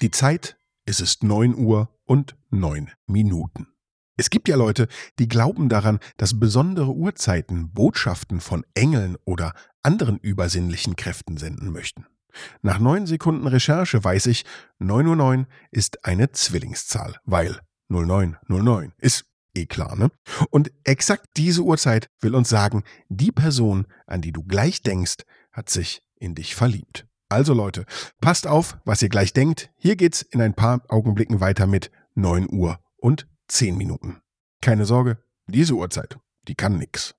Die Zeit, es ist 9 Uhr und 9 Minuten. Es gibt ja Leute, die glauben daran, dass besondere Uhrzeiten Botschaften von Engeln oder anderen übersinnlichen Kräften senden möchten. Nach neun Sekunden Recherche weiß ich, 909 ist eine Zwillingszahl, weil 0909 ist eh klar, ne? Und exakt diese Uhrzeit will uns sagen, die Person, an die du gleich denkst, hat sich in dich verliebt. Also Leute, passt auf, was ihr gleich denkt. Hier geht's in ein paar Augenblicken weiter mit 9 Uhr und 10 Minuten. Keine Sorge, diese Uhrzeit, die kann nix.